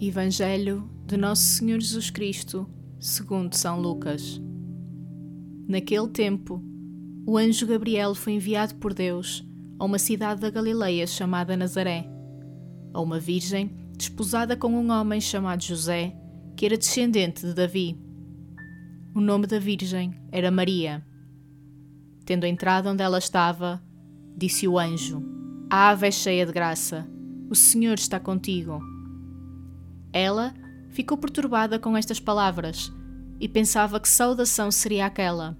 Evangelho de Nosso Senhor Jesus Cristo, segundo São Lucas. Naquele tempo, o anjo Gabriel foi enviado por Deus a uma cidade da Galileia chamada Nazaré, a uma virgem desposada com um homem chamado José, que era descendente de Davi. O nome da virgem era Maria. Tendo entrado onde ela estava, disse o anjo: A ave é cheia de graça, o Senhor está contigo. Ela ficou perturbada com estas palavras e pensava que saudação seria aquela.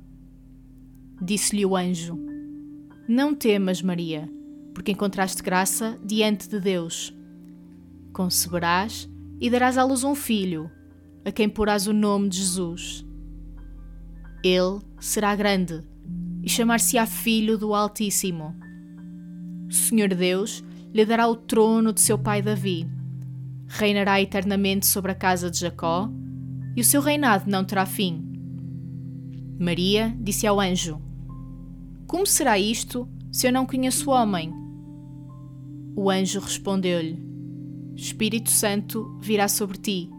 Disse-lhe o anjo: Não temas, Maria, porque encontraste graça diante de Deus. Conceberás e darás à luz um filho, a quem porás o nome de Jesus. Ele será grande e chamar-se-á Filho do Altíssimo. O Senhor Deus lhe dará o trono de seu pai Davi reinará eternamente sobre a casa de Jacó, e o seu reinado não terá fim. Maria disse ao anjo: Como será isto se eu não conheço o homem? O anjo respondeu-lhe: Espírito Santo virá sobre ti,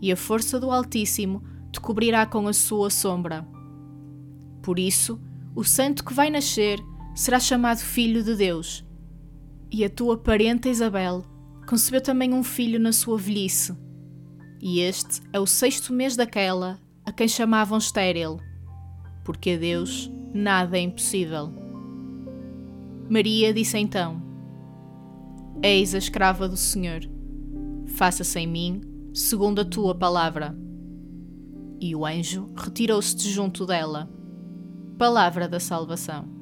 e a força do Altíssimo te cobrirá com a sua sombra. Por isso, o santo que vai nascer será chamado Filho de Deus, e a tua parenta Isabel concebeu também um filho na sua velhice. E este é o sexto mês daquela a quem chamavam estéril, porque a Deus nada é impossível. Maria disse então: Eis a escrava do Senhor, faça-se em mim segundo a tua palavra. E o anjo retirou-se de junto dela. Palavra da salvação.